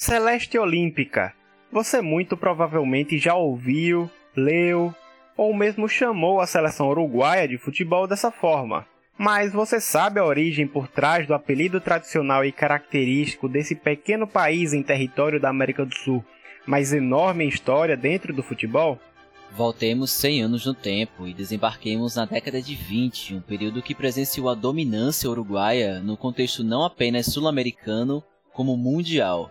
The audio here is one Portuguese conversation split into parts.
Celeste Olímpica. Você muito provavelmente já ouviu, leu ou mesmo chamou a seleção uruguaia de futebol dessa forma. Mas você sabe a origem por trás do apelido tradicional e característico desse pequeno país em território da América do Sul, mas enorme em história dentro do futebol? Voltemos 100 anos no tempo e desembarquemos na década de 20, um período que presenciou a dominância uruguaia no contexto não apenas sul-americano, como mundial.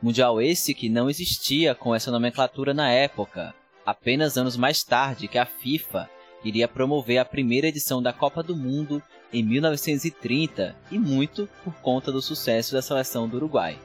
Mundial esse que não existia com essa nomenclatura na época, apenas anos mais tarde que a FIFA iria promover a primeira edição da Copa do Mundo em 1930 e muito por conta do sucesso da seleção do Uruguai.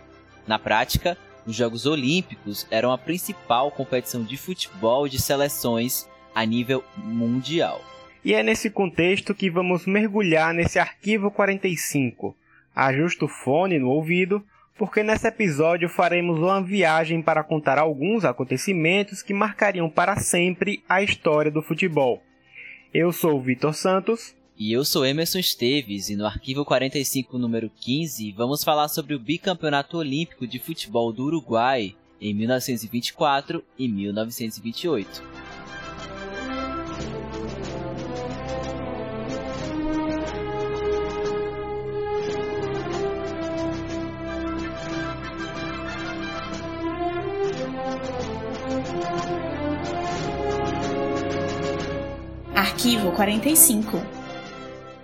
Na prática, os Jogos Olímpicos eram a principal competição de futebol de seleções a nível mundial. E é nesse contexto que vamos mergulhar nesse arquivo 45. Ajusta o fone no ouvido porque nesse episódio faremos uma viagem para contar alguns acontecimentos que marcariam para sempre a história do futebol. Eu sou o Vitor Santos. E eu sou Emerson Esteves, e no arquivo 45, número 15, vamos falar sobre o bicampeonato olímpico de futebol do Uruguai em 1924 e 1928. Arquivo 45.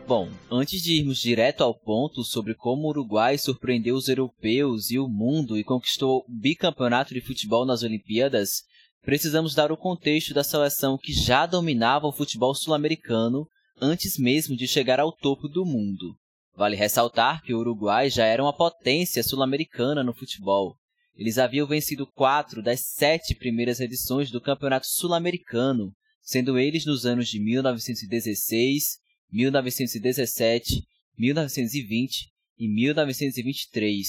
Bom, antes de irmos direto ao ponto sobre como o Uruguai surpreendeu os europeus e o mundo e conquistou o bicampeonato de futebol nas Olimpíadas, precisamos dar o contexto da seleção que já dominava o futebol sul-americano antes mesmo de chegar ao topo do mundo. Vale ressaltar que o Uruguai já era uma potência sul-americana no futebol. Eles haviam vencido quatro das sete primeiras edições do Campeonato Sul-Americano, sendo eles nos anos de 1916, 1917, 1920 e 1923.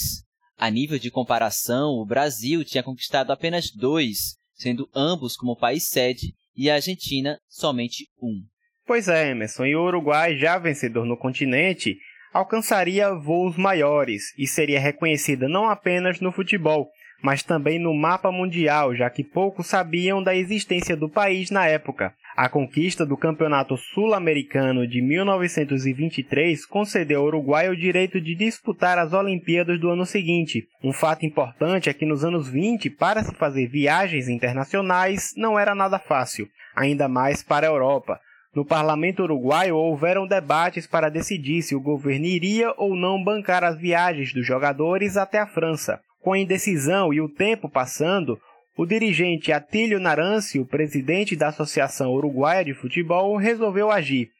A nível de comparação, o Brasil tinha conquistado apenas dois, sendo ambos como país sede, e a Argentina somente um. Pois é, Emerson, e o Uruguai, já vencedor no continente, alcançaria voos maiores e seria reconhecida não apenas no futebol, mas também no mapa mundial, já que poucos sabiam da existência do país na época. A conquista do Campeonato Sul-Americano de 1923 concedeu ao Uruguai o direito de disputar as Olimpíadas do ano seguinte. Um fato importante é que nos anos 20, para se fazer viagens internacionais, não era nada fácil, ainda mais para a Europa. No parlamento uruguaio houveram debates para decidir se o governo iria ou não bancar as viagens dos jogadores até a França. Com a indecisão e o tempo passando, o dirigente Atílio Narancio, presidente da Associação Uruguaia de Futebol, resolveu agir.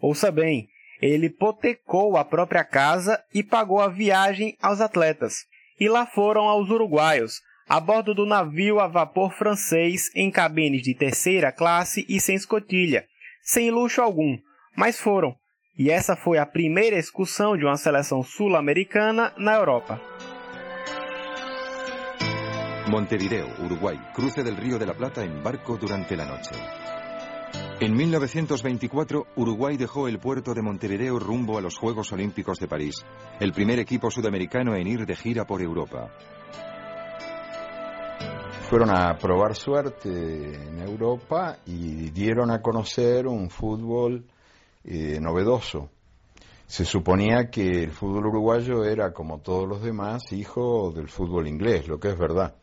Ouça bem, ele hipotecou a própria casa e pagou a viagem aos atletas. E lá foram aos uruguaios, a bordo do navio a vapor francês em cabines de terceira classe e sem escotilha, sem luxo algum, mas foram. E essa foi a primeira excursão de uma seleção sul-americana na Europa. Montevideo, Uruguay, cruce del Río de la Plata en barco durante la noche. En 1924, Uruguay dejó el puerto de Montevideo rumbo a los Juegos Olímpicos de París, el primer equipo sudamericano en ir de gira por Europa. Fueron a probar suerte en Europa y dieron a conocer un fútbol eh, novedoso. Se suponía que el fútbol uruguayo era, como todos los demás, hijo del fútbol inglés, lo que es verdad.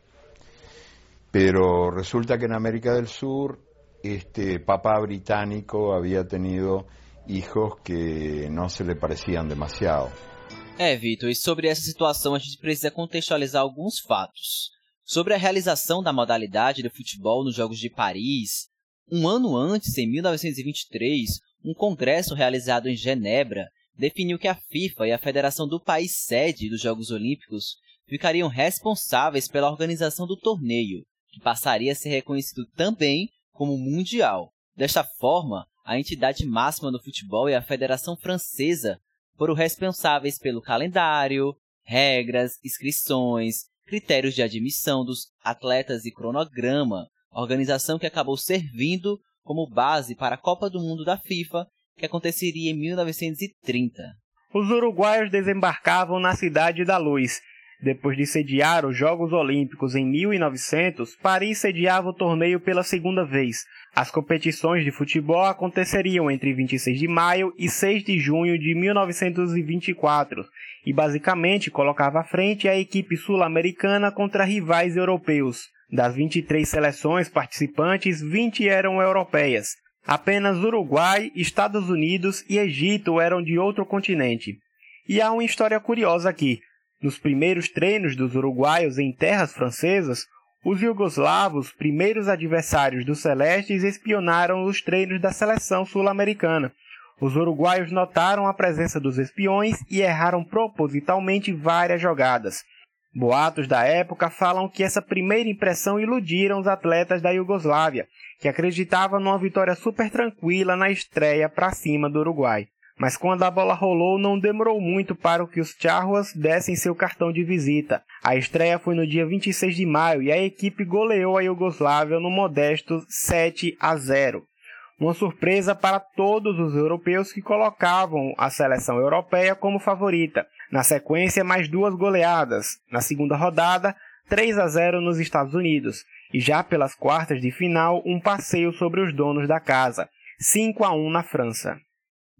Pero resulta que en América del Sur este papá británico había tenido hijos que não se lhe pareciam demasiado. É, Vitor, e sobre essa situação a gente precisa contextualizar alguns fatos. Sobre a realização da modalidade de futebol nos Jogos de Paris, um ano antes, em 1923, um congresso realizado em Genebra definiu que a FIFA e a federação do país sede dos Jogos Olímpicos ficariam responsáveis pela organização do torneio, que passaria a ser reconhecido também como mundial. Desta forma, a entidade máxima do futebol e a Federação Francesa foram responsáveis pelo calendário, regras, inscrições, critérios de admissão dos atletas e cronograma, organização que acabou servindo como base para a Copa do Mundo da FIFA, que aconteceria em 1930. Os uruguaios desembarcavam na Cidade da Luz Depois de sediar os Jogos Olímpicos em 1900, Paris sediava o torneio pela segunda vez. As competições de futebol aconteceriam entre 26 de maio e 6 de junho de 1924 e basicamente colocava à frente a equipe sul-americana contra rivais europeus. Das 23 seleções participantes, 20 eram europeias. Apenas Uruguai, Estados Unidos e Egito eram de outro continente. E há uma história curiosa aqui. Nos primeiros treinos dos uruguaios em terras francesas, os iugoslavos, primeiros adversários dos celestes, espionaram os treinos da seleção sul-americana. Os uruguaios notaram a presença dos espiões e erraram propositalmente várias jogadas. Boatos da época falam que essa primeira impressão iludiram os atletas da Iugoslávia, que acreditavam numa vitória super tranquila na estreia para cima do Uruguai. Mas quando a bola rolou, não demorou muito para que os Charruas dessem seu cartão de visita. A estreia foi no dia 26 de maio e a equipe goleou a Iugoslávia no modesto 7 a 0. Uma surpresa para todos os europeus que colocavam a seleção europeia como favorita. Na sequência, mais duas goleadas. Na segunda rodada, 3 a 0 nos Estados Unidos. E já pelas quartas de final, um passeio sobre os donos da casa. 5 a 1 na França.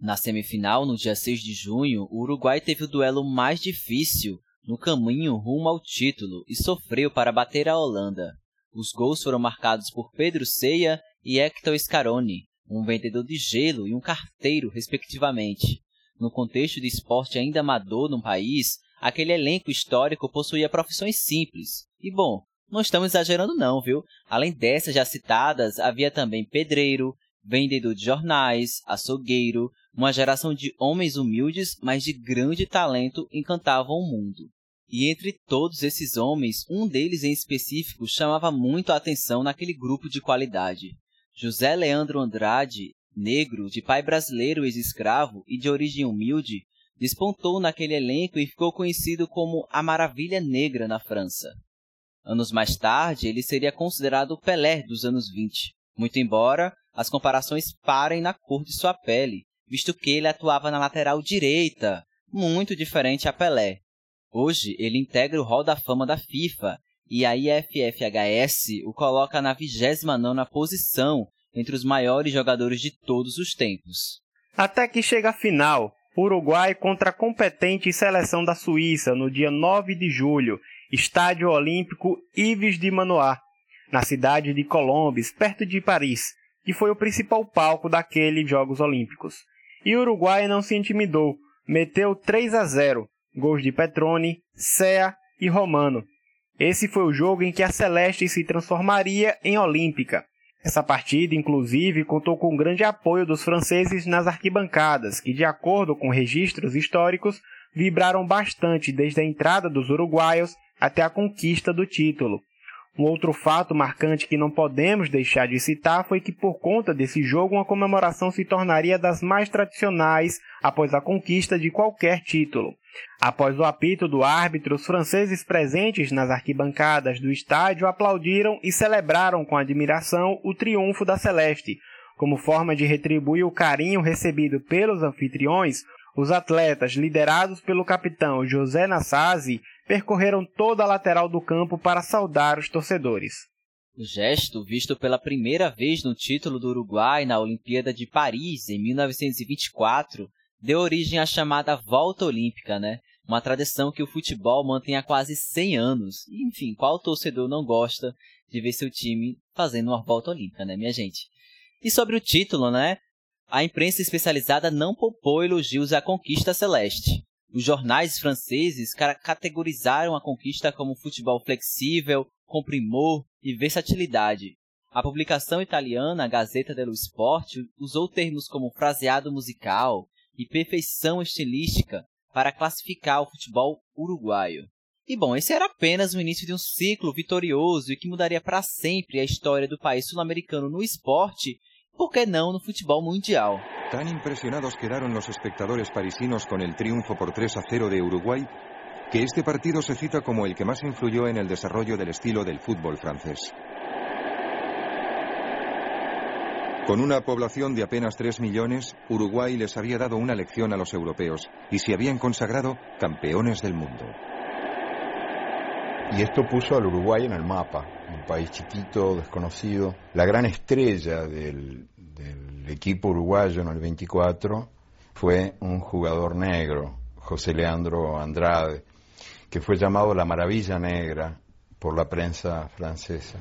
Na semifinal, no dia 6 de junho, o Uruguai teve o duelo mais difícil no caminho rumo ao título e sofreu para bater a Holanda. Os gols foram marcados por Pedro Ceia e Hector Scaroni, um vendedor de gelo e um carteiro, respectivamente. No contexto de esporte ainda amador no país, aquele elenco histórico possuía profissões simples. E bom, não estamos exagerando não, viu? Além dessas já citadas, havia também pedreiro, vendedor de jornais, açougueiro, uma geração de homens humildes, mas de grande talento encantavam o mundo. E entre todos esses homens, um deles em específico chamava muito a atenção naquele grupo de qualidade. José Leandro Andrade, negro, de pai brasileiro ex-escravo e de origem humilde, despontou naquele elenco e ficou conhecido como a Maravilha Negra na França. Anos mais tarde, ele seria considerado o Pelé dos anos 20, muito embora as comparações parem na cor de sua pele, visto que ele atuava na lateral direita, muito diferente a Pelé. Hoje, ele integra o Hall da Fama da FIFA e a IFFHS o coloca na 29ª posição entre os maiores jogadores de todos os tempos. Até que chega a final, Uruguai contra a competente seleção da Suíça no dia 9 de julho, Estádio Olímpico Yves de Manoir, na cidade de Colombes, perto de Paris, que foi o principal palco daqueles Jogos Olímpicos. E o Uruguai não se intimidou, meteu 3 a 0, gols de Petrone, Sea e Romano. Esse foi o jogo em que a Celeste se transformaria em Olímpica. Essa partida, inclusive, contou com grande apoio dos franceses nas arquibancadas, que, de acordo com registros históricos, vibraram bastante desde a entrada dos uruguaios até a conquista do título. Um outro fato marcante que não podemos deixar de citar foi que, por conta desse jogo, uma comemoração se tornaria das mais tradicionais após a conquista de qualquer título. Após o apito do árbitro, os franceses presentes nas arquibancadas do estádio aplaudiram e celebraram com admiração o triunfo da Celeste. Como forma de retribuir o carinho recebido pelos anfitriões, os atletas, liderados pelo capitão José Nassasi, percorreram toda a lateral do campo para saudar os torcedores. O gesto, visto pela primeira vez no título do Uruguai na Olimpíada de Paris em 1924, deu origem à chamada Volta Olímpica, né? Uma tradição que o futebol mantém há quase 100 anos. Enfim, qual torcedor não gosta de ver seu time fazendo uma volta olímpica, né, minha gente? E sobre o título, né? A imprensa especializada não poupou elogios à conquista celeste. Os jornais franceses categorizaram a conquista como futebol flexível, com primor e versatilidade. A publicação italiana, Gazeta dello Sport, usou termos como fraseado musical e perfeição estilística para classificar o futebol uruguaio. E bom, esse era apenas o início de um ciclo vitorioso e que mudaria para sempre a história do país sul-americano no esporte por que não no futebol mundial. Tan impresionados quedaron los espectadores parisinos con el triunfo por 3 a 0 de Uruguay que este partido se cita como el que más influyó en el desarrollo del estilo del fútbol francés. Con una población de apenas 3 millones, Uruguay les había dado una lección a los europeos y se habían consagrado campeones del mundo. Y esto puso al Uruguay en el mapa, un país chiquito, desconocido. La gran estrella del, del equipo uruguayo en el 24 fue un jugador negro, José Leandro Andrade, que fue llamado la Maravilla Negra por la prensa francesa.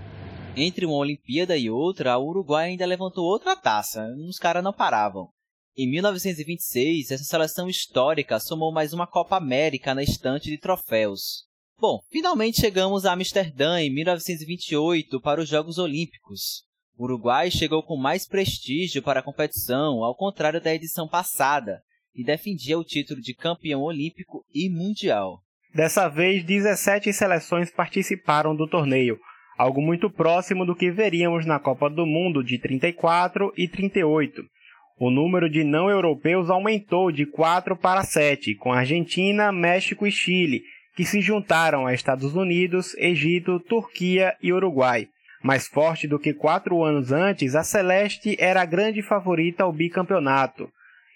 Entre uma Olimpíada e outra, o Uruguai ainda levantou outra taça. Os caras não paravam. Em 1926, essa seleção histórica somou mais uma Copa América na estante de troféus. Bom, finalmente chegamos a Amsterdã em 1928 para os Jogos Olímpicos. O Uruguai chegou com mais prestígio para a competição, ao contrário da edição passada, e defendia o título de campeão olímpico e mundial. Dessa vez, 17 seleções participaram do torneio, algo muito próximo do que veríamos na Copa do Mundo de 34 e 38. O número de não europeus aumentou de 4 para 7, com Argentina, México e Chile, que se juntaram a Estados Unidos, Egito, Turquia e Uruguai. Mais forte do que quatro anos antes, a Celeste era a grande favorita ao bicampeonato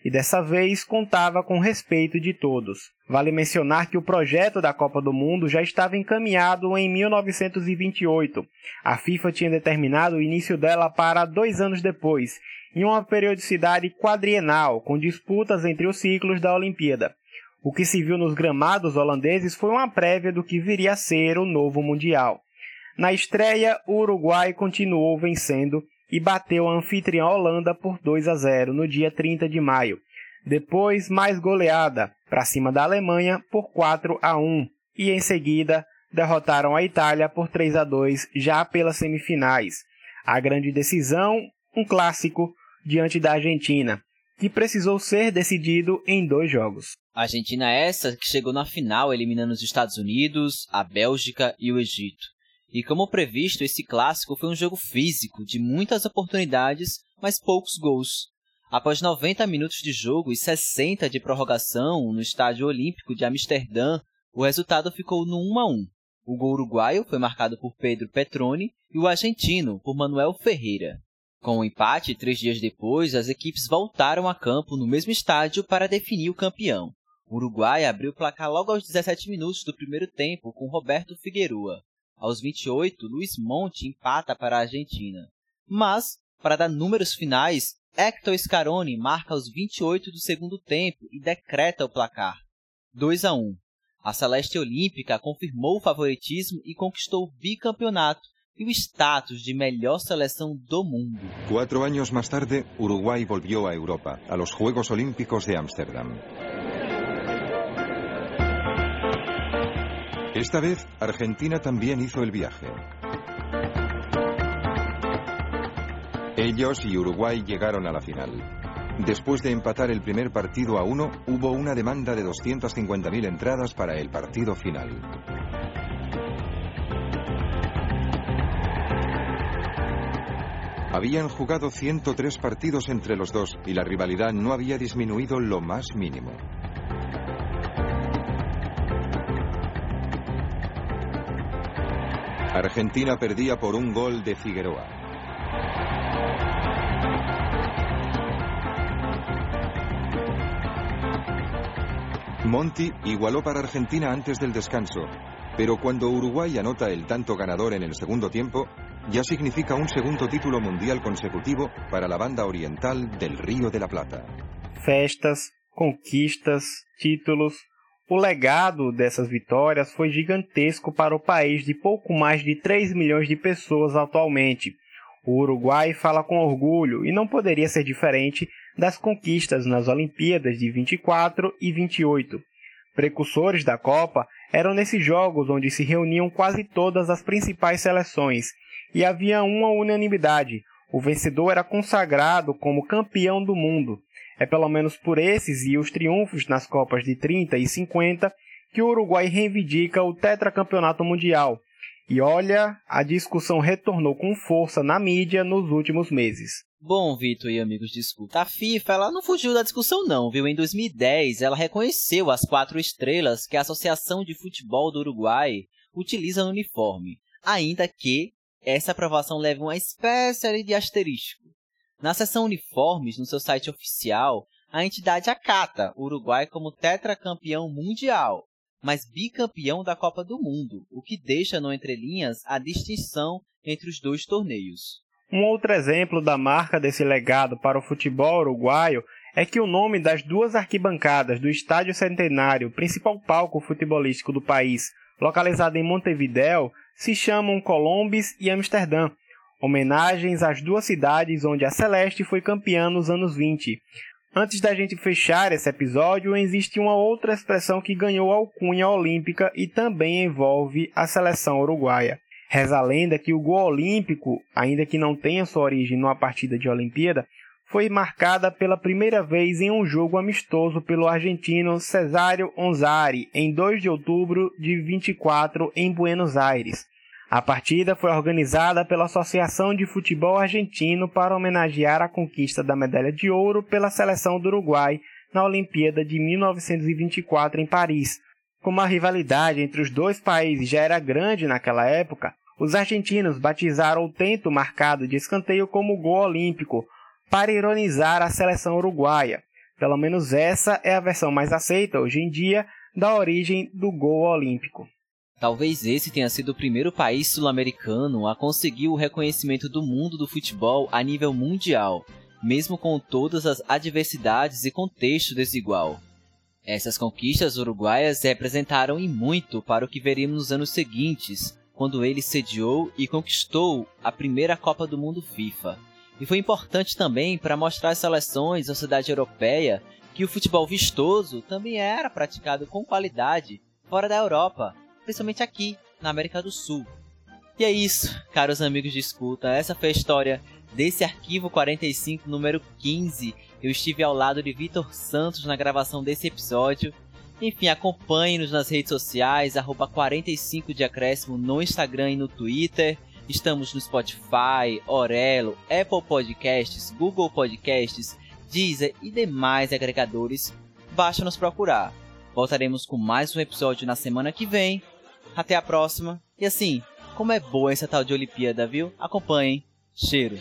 e dessa vez contava com o respeito de todos. Vale mencionar que o projeto da Copa do Mundo já estava encaminhado em 1928. A FIFA tinha determinado o início dela para dois anos depois, em uma periodicidade quadrienal, com disputas entre os ciclos da Olimpíada. O que se viu nos gramados holandeses foi uma prévia do que viria a ser o novo Mundial. Na estreia, o Uruguai continuou vencendo e bateu a anfitriã Holanda por 2 a 0 no dia 30 de maio. Depois, mais goleada para cima da Alemanha por 4 a 1 e em seguida derrotaram a Itália por 3 a 2 já pelas semifinais. A grande decisão, um clássico diante da Argentina, que precisou ser decidido em dois jogos. A Argentina é essa que chegou na final eliminando os Estados Unidos, a Bélgica e o Egito. E como previsto, esse clássico foi um jogo físico, de muitas oportunidades, mas poucos gols. Após 90 minutos de jogo e 60 de prorrogação no Estádio Olímpico de Amsterdã, o resultado ficou no 1 a 1. O gol uruguaio foi marcado por Pedro Petroni e o argentino por Manuel Ferreira. Com o empate, três dias depois, as equipes voltaram a campo no mesmo estádio para definir o campeão. O Uruguai abriu o placar logo aos 17 minutos do primeiro tempo com Roberto Figueroa. Aos 28, Luiz Monte empata para a Argentina. Mas, para dar números finais, Hector Scaroni marca aos 28 do segundo tempo e decreta o placar. 2 a 1. A Celeste Olímpica confirmou o favoritismo e conquistou o bicampeonato e o status de melhor seleção do mundo. Quatro anos mais tarde, Uruguai volvió a Europa, a los Juegos Olímpicos de Ámsterdam. Esta vez, Argentina también hizo el viaje. Ellos y Uruguay llegaron a la final. Después de empatar el primer partido a uno, hubo una demanda de 250.000 entradas para el partido final. Habían jugado 103 partidos entre los dos y la rivalidad no había disminuido lo más mínimo. Argentina perdía por un gol de Figueroa. Monti igualó para Argentina antes del descanso, pero cuando Uruguay anota el tanto ganador en el segundo tiempo, ya significa un segundo título mundial consecutivo para la banda oriental del Río de la Plata. Festas, conquistas, títulos, O legado dessas vitórias foi gigantesco para o país de pouco mais de 3 milhões de pessoas atualmente. O Uruguai fala com orgulho e não poderia ser diferente das conquistas nas Olimpíadas de 24 e 28. Precursores da Copa eram nesses jogos onde se reuniam quase todas as principais seleções e havia uma unanimidade: o vencedor era consagrado como campeão do mundo. É pelo menos por esses e os triunfos nas Copas de 30 e 50 que o Uruguai reivindica o tetracampeonato mundial. E olha, a discussão retornou com força na mídia nos últimos meses. Bom, Vitor e amigos, desculpa. A FIFA ela não fugiu da discussão não, viu? Em 2010, ela reconheceu as quatro estrelas que a Associação de Futebol do Uruguai utiliza no uniforme, ainda que essa aprovação leve uma espécie de asterisco. Na seção uniformes, no seu site oficial, a entidade acata o Uruguai como tetracampeão mundial, mas bicampeão da Copa do Mundo, o que deixa no entrelinhas a distinção entre os dois torneios. Um outro exemplo da marca desse legado para o futebol uruguaio é que o nome das duas arquibancadas do Estádio Centenário, principal palco futebolístico do país, localizado em Montevideo, se chamam Colombes e Amsterdã, homenagens às duas cidades onde a Celeste foi campeã nos anos 20. Antes da gente fechar esse episódio, existe uma outra expressão que ganhou alcunha olímpica e também envolve a seleção uruguaia. Reza a lenda que o gol olímpico, ainda que não tenha sua origem numa partida de Olimpíada, foi marcada pela primeira vez em um jogo amistoso pelo argentino Cesário Onzari em 2 de outubro de 24 em Buenos Aires. A partida foi organizada pela Associação de Futebol Argentino para homenagear a conquista da medalha de ouro pela seleção do Uruguai na Olimpíada de 1924 em Paris. Como a rivalidade entre os dois países já era grande naquela época, os argentinos batizaram o tento marcado de escanteio como gol olímpico, para ironizar a seleção uruguaia. Pelo menos essa é a versão mais aceita hoje em dia da origem do gol olímpico. Talvez esse tenha sido o primeiro país sul-americano a conseguir o reconhecimento do mundo do futebol a nível mundial, mesmo com todas as adversidades e contexto desigual. Essas conquistas uruguaias representaram e muito para o que veríamos nos anos seguintes, quando ele sediou e conquistou a primeira Copa do Mundo FIFA. E foi importante também para mostrar às seleções da cidade europeia que o futebol vistoso também era praticado com qualidade fora da Europa, principalmente aqui, na América do Sul. E é isso, caros amigos de escuta, essa foi a história desse arquivo 45 número 15. Eu estive ao lado de Vitor Santos na gravação desse episódio. Enfim, acompanhe-nos nas redes sociais, arroba 45 de acréscimo no Instagram e no Twitter. Estamos no Spotify, Orelo, Apple Podcasts, Google Podcasts, Deezer e demais agregadores. Basta nos procurar. Voltaremos com mais um episódio na semana que vem. Até a próxima. E assim, como é boa essa tal de Olimpíada, viu? Acompanhem. Cheiro.